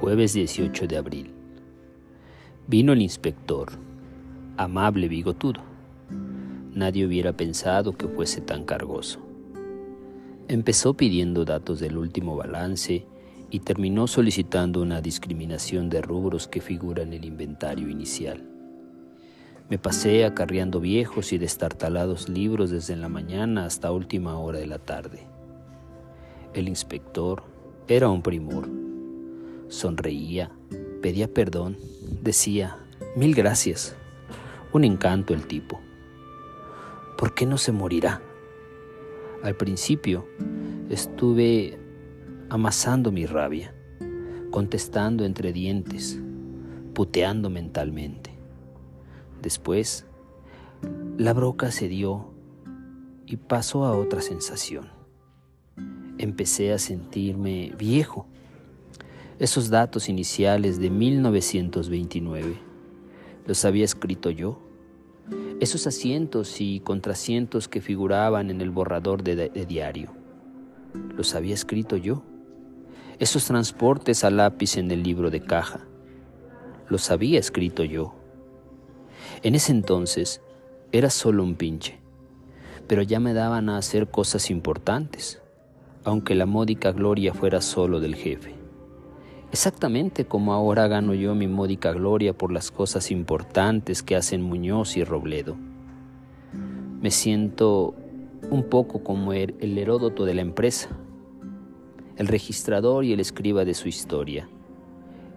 Jueves 18 de abril. Vino el inspector, amable bigotudo. Nadie hubiera pensado que fuese tan cargoso. Empezó pidiendo datos del último balance y terminó solicitando una discriminación de rubros que figura en el inventario inicial. Me pasé acarreando viejos y destartalados libros desde la mañana hasta última hora de la tarde. El inspector era un primor. Sonreía, pedía perdón, decía, mil gracias. Un encanto el tipo. ¿Por qué no se morirá? Al principio estuve amasando mi rabia, contestando entre dientes, puteando mentalmente. Después, la broca se dio y pasó a otra sensación. Empecé a sentirme viejo. Esos datos iniciales de 1929 los había escrito yo. Esos asientos y contrasientos que figuraban en el borrador de, diario los había escrito yo. Esos transportes a lápiz en el libro de caja los había escrito yo. En ese entonces era solo un pinche, pero ya me daban a hacer cosas importantes, aunque la módica gloria fuera solo del jefe. Exactamente como ahora gano yo mi módica gloria por las cosas importantes que hacen Muñoz y Robledo. Me siento un poco como el, Heródoto de la empresa, el registrador y el escriba de su historia,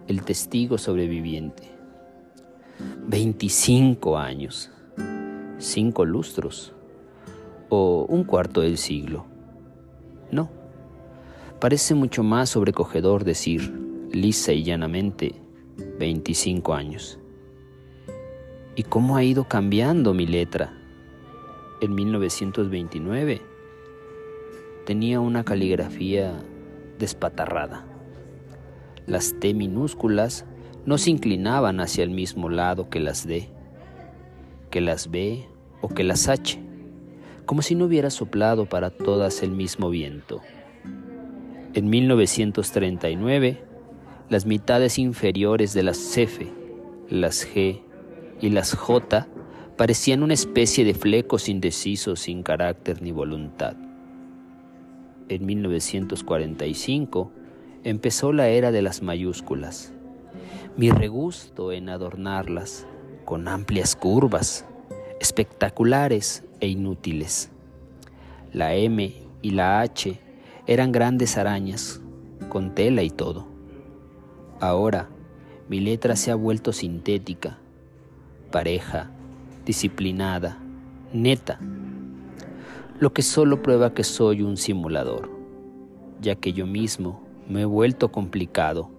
el testigo sobreviviente. 25 años, cinco lustros o un cuarto del siglo. No, parece mucho más sobrecogedor decir, lisa y llanamente, 25 años. ¿Y cómo ha ido cambiando mi letra? En 1929 tenía una caligrafía despatarrada. Las T minúsculas no se inclinaban hacia el mismo lado que las D, que las B o que las H, como si no hubiera soplado para todas el mismo viento. En 1939, las mitades inferiores de las F, las G y las J parecían una especie de flecos indecisos sin carácter ni voluntad. En 1945 empezó la era de las mayúsculas mi regusto en adornarlas con amplias curvas, espectaculares e inútiles. La M y la H eran grandes arañas, con tela y todo. Ahora mi letra se ha vuelto sintética, pareja, disciplinada, neta, lo que solo prueba que soy un simulador, ya que yo mismo me he vuelto complicado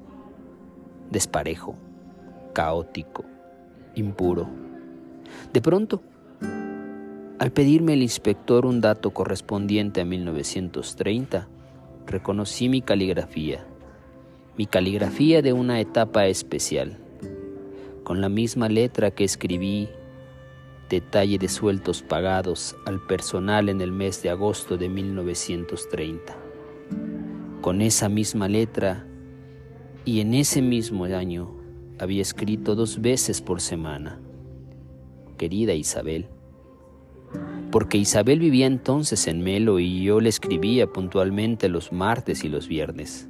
desparejo, caótico, impuro. De pronto, al pedirme el inspector un dato correspondiente a 1930, reconocí mi caligrafía, mi caligrafía de una etapa especial, con la misma letra que escribí detalle de sueltos pagados al personal en el mes de agosto de 1930. Con esa misma letra y en ese mismo año había escrito dos veces por semana, querida Isabel, porque Isabel vivía entonces en Melo y yo le escribía puntualmente los martes y los viernes.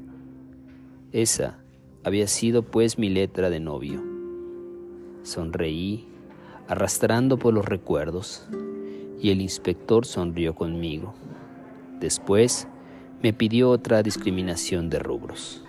Esa había sido pues mi letra de novio. Sonreí, arrastrando por los recuerdos, y el inspector sonrió conmigo. Después me pidió otra discriminación de rubros.